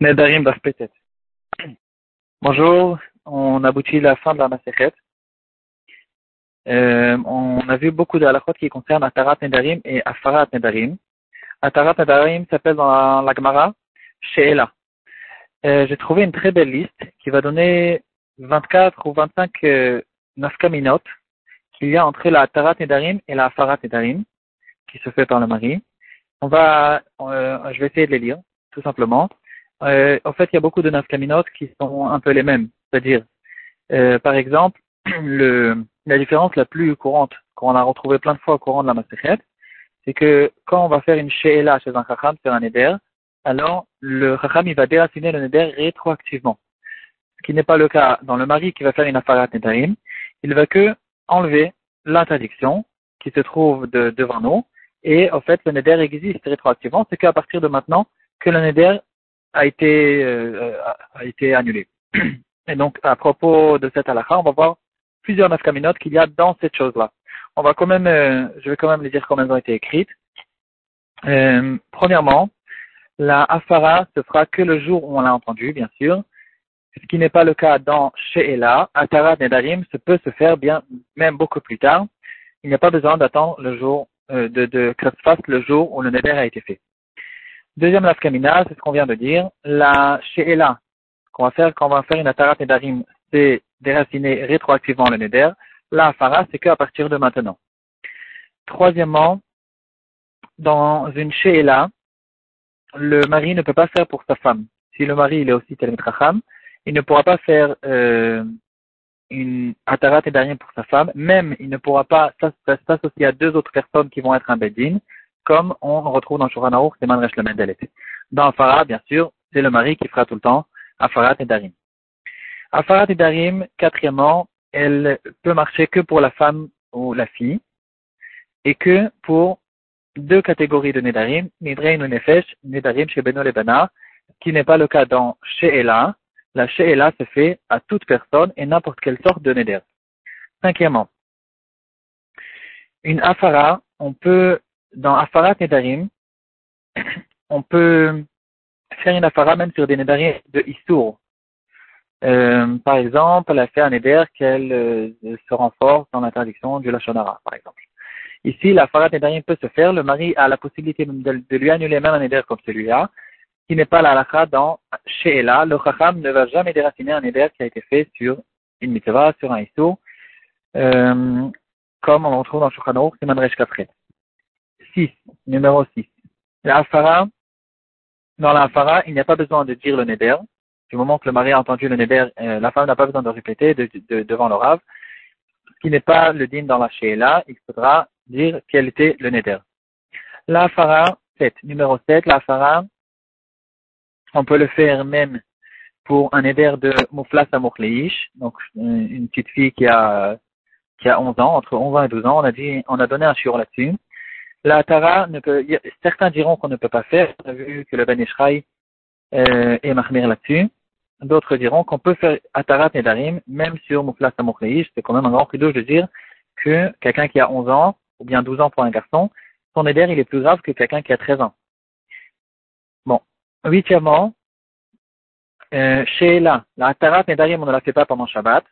Nedarim. Bonjour, on aboutit à la fin de la Masechet. Euh, on a vu beaucoup de halakhot qui concernent Atarat Nedarim et Afarat Nedarim. Atarat Nedarim s'appelle dans la, Gemara Sheela. Euh, J'ai trouvé une très belle liste qui va donner 24 ou 25 euh, nafkaminot qu'il y a entre la Atarat Nedarim et la Afarat Nedarim qui se fait par le mari. On va, euh, je vais essayer de les lire, tout simplement euh, en fait, il y a beaucoup de nafkaminot qui sont un peu les mêmes. C'est-à-dire, euh, par exemple, le, la différence la plus courante, qu'on a retrouvé plein de fois au courant de la Masechet, c'est que quand on va faire une she'ela chez un chacham sur un neder, alors le chacham il va déraciner le neder rétroactivement. Ce qui n'est pas le cas dans le mari qui va faire une afarat nedarim, il va que enlever l'interdiction qui se trouve de, devant nous, et en fait le neder existe rétroactivement, c'est qu'à partir de maintenant que le neder a été, euh, a été annulé. Et donc, à propos de cette halakha, on va voir plusieurs nafkaminot qu'il y a dans cette chose-là. On va quand même, euh, je vais quand même les dire comment elles ont été écrites. Euh, premièrement, la afara se fera que le jour où on l'a entendu, bien sûr. Ce qui n'est pas le cas dans She'ela. Atara Nedarim se peut se faire bien, même beaucoup plus tard. Il n'y a pas besoin d'attendre le jour, euh, de, de que ça se fasse le jour où le Neder a été fait. Deuxième lafkamina, c'est ce qu'on vient de dire. La she'ela, qu'on va faire quand on va faire une atarat nedarim, c'est déraciner rétroactivement le neder. La afara, c'est qu'à partir de maintenant. Troisièmement, dans une she'ela, le mari ne peut pas faire pour sa femme. Si le mari il est aussi tel il ne pourra pas faire euh, une atarat nedarim pour sa femme, même il ne pourra pas s'associer à deux autres personnes qui vont être un bedin, comme on retrouve dans Shulchan Aruch, c'est Manresh le Dans Afara, bien sûr, c'est le mari qui fera tout le temps Afarat et Darim. Afarat et Darim, quatrièmement, elle peut marcher que pour la femme ou la fille, et que pour deux catégories de Nedarim, Nidrein ou Nefesh, Nedarim chez Beno Lebana, qui n'est pas le cas dans She'ela. La She'ela se fait à toute personne et n'importe quelle sorte de Neder. Cinquièmement, une Afara, on peut dans Afarat Nedarim, on peut faire une Afara même sur des Nedarim de Issour. Euh, par exemple, elle a fait un Neder qu'elle euh, se renforce dans l'interdiction du Lachonara, par exemple. Ici, la Farat Nedarim peut se faire. Le mari a la possibilité de, lui annuler même un Neder comme celui-là, qui n'est pas la halakha dans She'ela. Le Chacham ne va jamais déraciner un Neder qui a été fait sur une mitzvah, sur un Issour, euh, comme on le retrouve dans Shulchan c'est Madresh Kafret. 6, numéro 6. La dans la Afara, il n'y a pas besoin de dire le Neder. Du moment que le mari a entendu le Neder, euh, la femme n'a pas besoin de répéter devant le Rav. Ce qui n'est pas le din dans la Sheela, il faudra dire quel était le Neder. La 7, numéro 7, la on peut le faire même pour un Neder de Mouflas à donc euh, une petite fille qui a, qui a 11 ans, entre 11 ans et 12 ans, on a dit, on a donné un shiur là-dessus. La Tara, ne peut, certains diront qu'on ne peut pas faire. Vu que le Ben Ishraï euh, est mahmir là-dessus. D'autres diront qu'on peut faire Atarat Nedarim, même sur Mouflas Amoukhleish. C'est quand même un grand douche de dire que quelqu'un qui a 11 ans, ou bien 12 ans pour un garçon, son éder, il est plus grave que quelqu'un qui a 13 ans. Bon. Huitièmement, euh, chez la, la Atarat Nedarim, on ne la fait pas pendant Shabbat.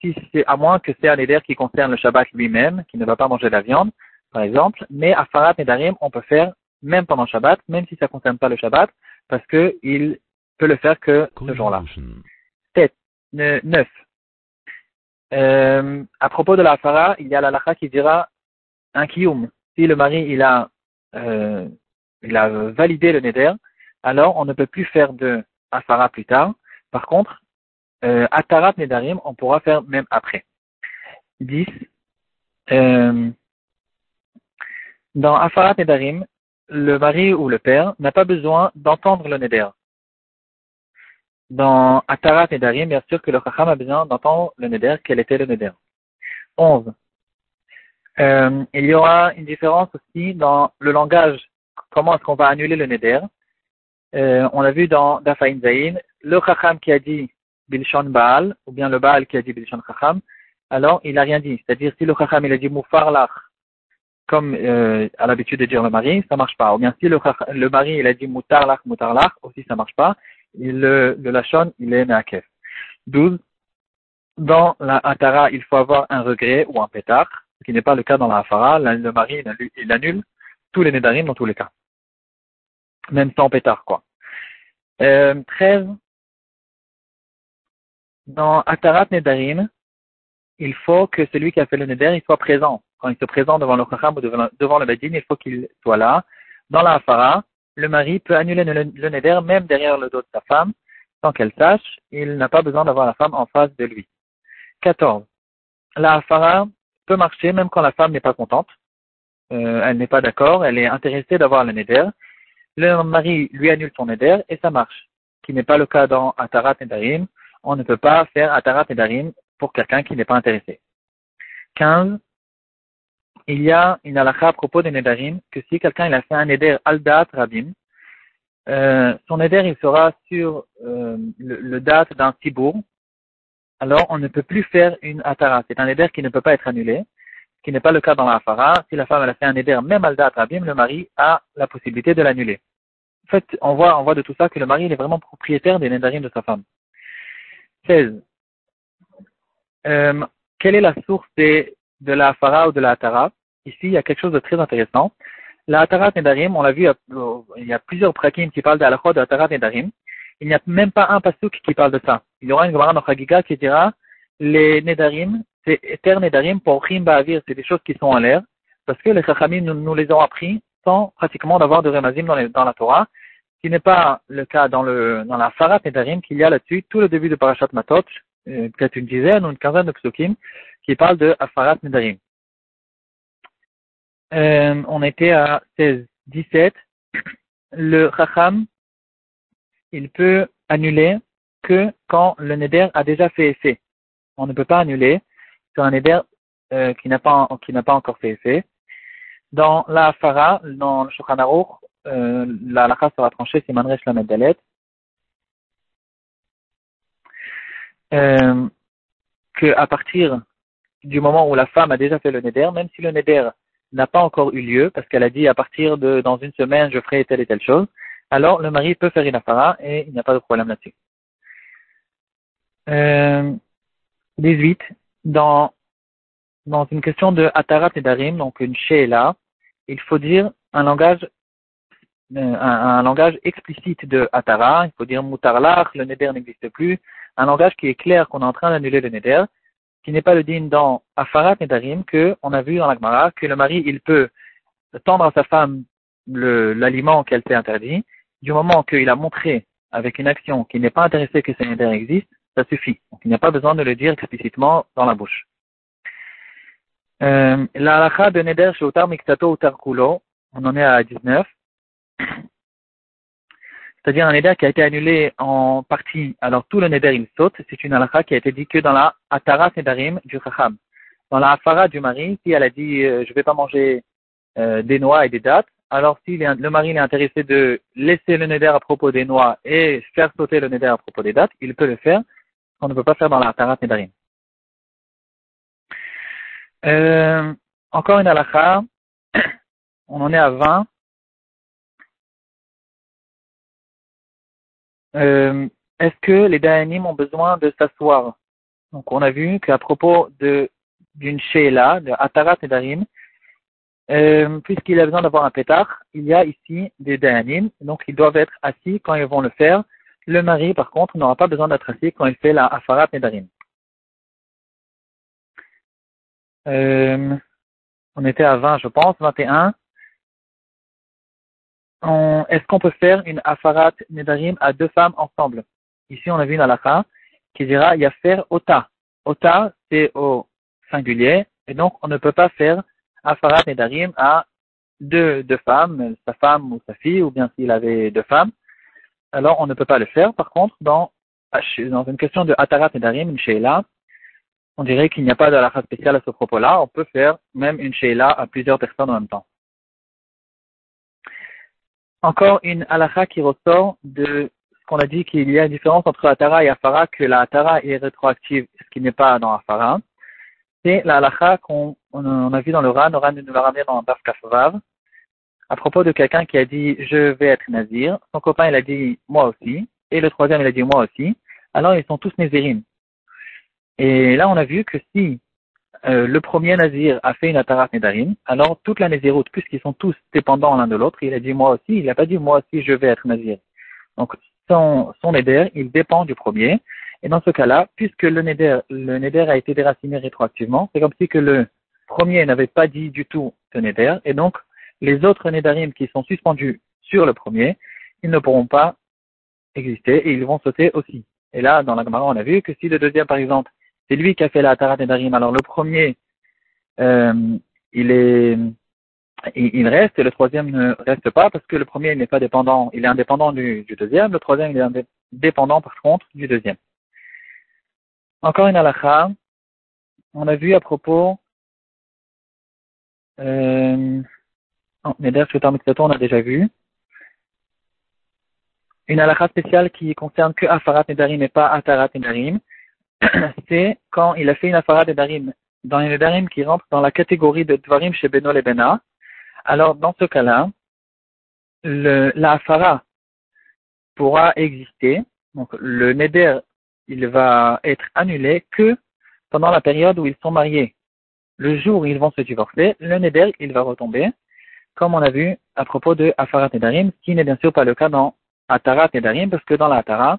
Si c'est, à moins que c'est un éder qui concerne le Shabbat lui-même, qui ne va pas manger de la viande par exemple, mais Afarat Nedarim, on peut faire même pendant Shabbat, même si ça ne concerne pas le Shabbat, parce qu'il peut le faire que ce jour-là. 9. Euh, à propos de la Afara, il y a la lacha qui dira un kiyum. Si le mari il a, euh, il a validé le neder, alors on ne peut plus faire de Afara plus tard. Par contre, euh, Atarat Nedarim, on pourra faire même après. 10. Dans Afarat Nedarim, le mari ou le père n'a pas besoin d'entendre le Neder. Dans Atarat Nedarim, bien sûr que le Chacham a besoin d'entendre le Neder, quel était le Neder. 11. Euh, il y aura une différence aussi dans le langage. Comment est-ce qu'on va annuler le Neder? Euh, On l'a vu dans Dafaïn Zayin, le Chacham qui a dit Bilshon Baal, ou bien le Baal qui a dit Bilshon Chacham, alors il n'a rien dit. C'est-à-dire si le Chacham il a dit Mufarlach, comme euh, à l'habitude de dire le mari, ça marche pas. Ou bien si le, le mari il a dit mutarlach, mutarlach, aussi ça marche pas. le, le Lachon, il est Meakef. 12. Dans la Atara, il faut avoir un regret ou un pétard, ce qui n'est pas le cas dans la Hafara. Le mari, il annule tous les Nedarim dans tous les cas. Même sans pétard, quoi. Euh, 13. Dans Atarat Nedarim, il faut que celui qui a fait le Neder, il soit présent. Quand il se présente devant le Chacham ou devant, le Badin, il faut qu'il soit là. Dans la Hafara, le mari peut annuler le, le Neder même derrière le dos de sa femme, sans qu'elle sache. Il n'a pas besoin d'avoir la femme en face de lui. 14. La Hafara peut marcher même quand la femme n'est pas contente. Euh, elle n'est pas d'accord, elle est intéressée d'avoir le Neder. Le mari lui annule son Neder et ça marche. Ce qui n'est pas le cas dans Atarat Nedarim. On ne peut pas faire Atarat Nedarim pour quelqu'un qui n'est pas intéressé. 15. Il y a une halakha à propos des Nedarim que si quelqu'un il a fait un Neder Aldat Rabim, euh, son Neder il sera sur euh, le, le, date d'un tibour, alors on ne peut plus faire une Atara. C'est un Neder qui ne peut pas être annulé, ce qui n'est pas le cas dans la Hafara. Si la femme a fait un Neder même Aldat Rabim, le mari a la possibilité de l'annuler. En fait, on voit, on voit de tout ça que le mari est vraiment propriétaire des Nedarim de sa femme. 16. Euh, quelle est la source de, de la Hafara ou de la Atara Ici, il y a quelque chose de très intéressant. La Atarat Nedarim, on l'a vu, il y a plusieurs prakim qui parlent de la de Atarat Nedarim. Il n'y a même pas un pasuk qui parle de ça. Il y aura une Gemara dans Chagiga qui dira les Nedarim, c'est Eter Nedarim pour Ba'avir, c'est des choses qui sont en l'air, parce que les Chachamim nous, les ont appris sans pratiquement d'avoir de Remazim dans, dans, la Torah, ce qui n'est pas le cas dans, le, dans la Farat Nedarim qu'il y a là-dessus, tout le début de Parashat Matot, euh, peut-être une dizaine ou une quinzaine de psukim, qui parlent de Afarat Nedarim. Euh, on était à 16, 17. Le Chacham, il peut annuler que quand le Neder a déjà fait effet. On ne peut pas annuler sur un Neder euh, qui n'a pas, encore fait effet. Dans la Farah, dans le Shulchan euh, la halakha sera tranchée, c'est Manresh la Dalet. Euh, que à partir du moment où la femme a déjà fait le Neder, même si le Neder n'a pas encore eu lieu, parce qu'elle a dit à partir de dans une semaine je ferai telle et telle chose, alors le mari peut faire une afara et il n'y a pas de problème là-dessus. Euh, 18. Dans, dans une question de Atarat et Darim, donc une Sheela, il faut dire un langage euh, un, un, langage explicite de Atara, il faut dire Mutarlach, le Neder n'existe plus, un langage qui est clair qu'on est en train d'annuler le Neder, qui n'est pas le digne dans Afarat Nedarim, que on a vu dans la Gemara que le mari il peut tendre à sa femme l'aliment qu'elle s'est interdit, du moment qu'il a montré avec une action qu'il n'est pas intéressé que ce Neder existe, ça suffit. Donc, il n'y a pas besoin de le dire explicitement dans la bouche. Euh, la de Neder chez Utar Miktato Utar Kulo, on en est à 19 c'est-à-dire un neder qui a été annulé en partie, alors tout le neder il saute, c'est une halakha qui a été dit que dans la atara nedarim du chacham. Dans la afara du mari, si elle a dit euh, je vais pas manger euh, des noix et des dattes, alors si le mari est intéressé de laisser le neder à propos des noix et faire sauter le neder à propos des dattes, il peut le faire, on ne peut pas faire dans la atara nedarim. Euh, encore une halakha, on en est à 20. Euh, est-ce que les Dayanim ont besoin de s'asseoir? Donc on a vu qu'à propos de d'une Sheila, de Atarat et Darim, euh, puisqu'il a besoin d'avoir un pétard, il y a ici des Dayanim, donc ils doivent être assis quand ils vont le faire. Le mari, par contre, n'aura pas besoin d'être assis quand il fait la Afarat et Darim. Euh, on était à 20, je pense, 21 est-ce qu'on peut faire une afarat nedarim à deux femmes ensemble? Ici, on a vu une halakha qui dira yafer ota. Ota, c'est au singulier, et donc on ne peut pas faire afarat nedarim à deux, femmes, sa femme ou sa fille, ou bien s'il avait deux femmes. Alors, on ne peut pas le faire. Par contre, dans, dans une question de atarat nedarim, une sheila, on dirait qu'il n'y a pas de halakha spéciale à ce propos-là. On peut faire même une sheila à plusieurs personnes en même temps encore une halakha qui ressort de ce qu'on a dit qu'il y a une différence entre Atara et Afara, que la Atara est rétroactive, ce qui n'est pas dans Afara. C'est la halakha qu'on a vu dans le Ran, le Ran nous l'a ramené dans Daf Kafavav, à propos de quelqu'un qui a dit je vais être nazir. Son copain il a dit moi aussi, et le troisième il a dit moi aussi, alors ils sont tous Nézérim. Et là on a vu que si euh, le premier Nazir a fait une Atarat Nedarim, alors toute la Nézéroute, puisqu'ils sont tous dépendants l'un de l'autre, il a dit moi aussi, il n'a pas dit moi aussi je vais être Nazir. Donc son, son Neder, il dépend du premier. Et dans ce cas-là, puisque le Neder, le Neder a été déraciné rétroactivement, c'est comme si que le premier n'avait pas dit du tout ce Neder, et donc les autres Nedarim qui sont suspendus sur le premier, ils ne pourront pas exister et ils vont sauter aussi. Et là, dans la Gemara, on a vu que si le deuxième, par exemple, c'est lui qui a fait la Tarat Nedarim, alors le premier, euh, il est, il, reste et le troisième ne reste pas parce que le premier n'est pas dépendant, il est indépendant du, deuxième, le troisième il est dépendant par contre du deuxième. Encore une halakha, on a vu à propos, euh, oh, on a déjà vu. Une halakha spéciale qui concerne que Afarat Nedarim et pas Atarat Nedarim, c'est quand il a fait une Afarat Nedarim dans les Nedarim qui rentrent dans la catégorie de Dvarim chez Beno Bena, alors dans ce cas-là, la Afara pourra exister. Donc le Neder, il va être annulé que pendant la période où ils sont mariés. Le jour où ils vont se divorcer, le Neder, il va retomber, comme on a vu à propos de Afarat Nedarim, ce qui n'est bien sûr pas le cas dans Atarat Nedarim, parce que dans la Atara,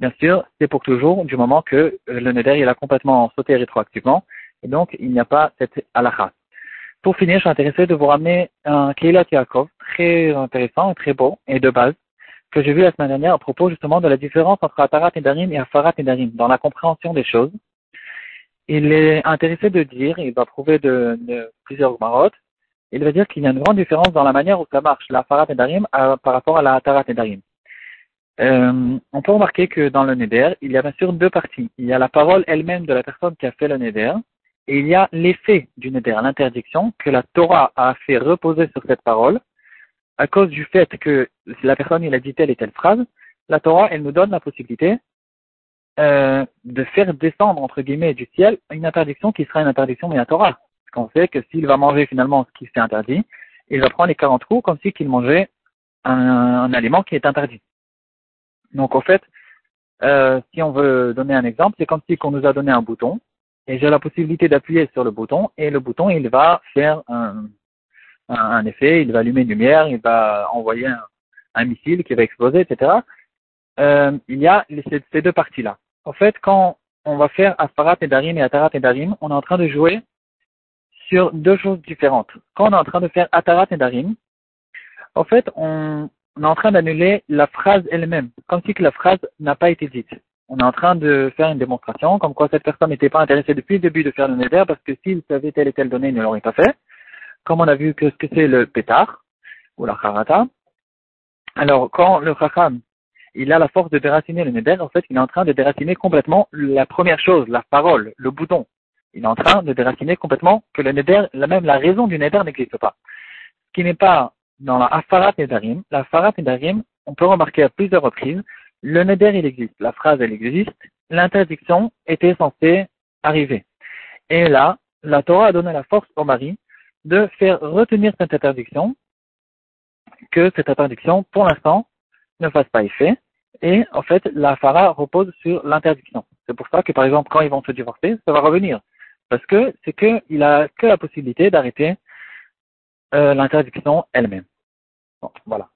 bien sûr, c'est pour toujours, du moment que le Neder, il a complètement sauté rétroactivement, et donc il n'y a pas cette halakha. Pour finir, je suis intéressé de vous ramener un Keilat Yaakov très intéressant et très beau et de base que j'ai vu la semaine dernière à propos justement de la différence entre Atarat Nedarim et Afarat Nedarim dans la compréhension des choses. Il est intéressé de dire, il va prouver de, plusieurs marottes, il va dire qu'il y a une grande différence dans la manière où ça marche, la Afarat Nedarim par rapport à la Atarat Nedarim. Euh, on peut remarquer que dans le Neder, il y a bien sûr deux parties. Il y a la parole elle-même de la personne qui a fait le Neder, et il y a l'effet du neder, l'interdiction que la Torah a fait reposer sur cette parole, à cause du fait que la personne il a dit telle et telle phrase, la Torah elle nous donne la possibilité euh, de faire descendre entre guillemets du ciel une interdiction qui sera une interdiction mais la Torah. Parce qu'on sait que s'il va manger finalement ce qui s'est interdit, il va prendre les 40 coups comme si qu'il mangeait un, aliment qui est interdit. Donc au fait, euh, si on veut donner un exemple, c'est comme si qu'on nous a donné un bouton et j'ai la possibilité d'appuyer sur le bouton et le bouton il va faire un, effet, il va allumer une lumière, il va envoyer un, un missile qui va exploser, etc. Euh, il y a ces, ces deux parties-là. En fait, quand on va faire Asparat et Darim et Atarat et Darim, on est en train de jouer sur deux choses différentes. Quand on est en train de faire Atarat et Darim, en fait, on, on est en train d'annuler la phrase elle-même, comme si que la phrase n'a pas été dite on est en train de faire une démonstration comme quoi cette personne n'était pas intéressée depuis le début de faire le neder parce que s'il savait telle et telle donnée, il ne l'aurait pas fait. Comme on a vu que ce que c'est le pétard ou la harata. Alors, quand le chacham, il a la force de déraciner le neder, en fait, il est en train de déraciner complètement la première chose, la parole, le bouton. Il est en train de déraciner complètement que le neder, même la raison du neder n'existe pas. Ce qui n'est pas dans la afarat nedarim. La afarat nedarim, on peut remarquer à plusieurs reprises le neder, il existe, la phrase, elle existe, l'interdiction était censée arriver. Et là, la Torah a donné la force au mari de faire retenir cette interdiction, que cette interdiction, pour l'instant, ne fasse pas effet. Et en fait, la Phara repose sur l'interdiction. C'est pour ça que, par exemple, quand ils vont se divorcer, ça va revenir. Parce que c'est qu'il a que la possibilité d'arrêter euh, l'interdiction elle-même. Voilà.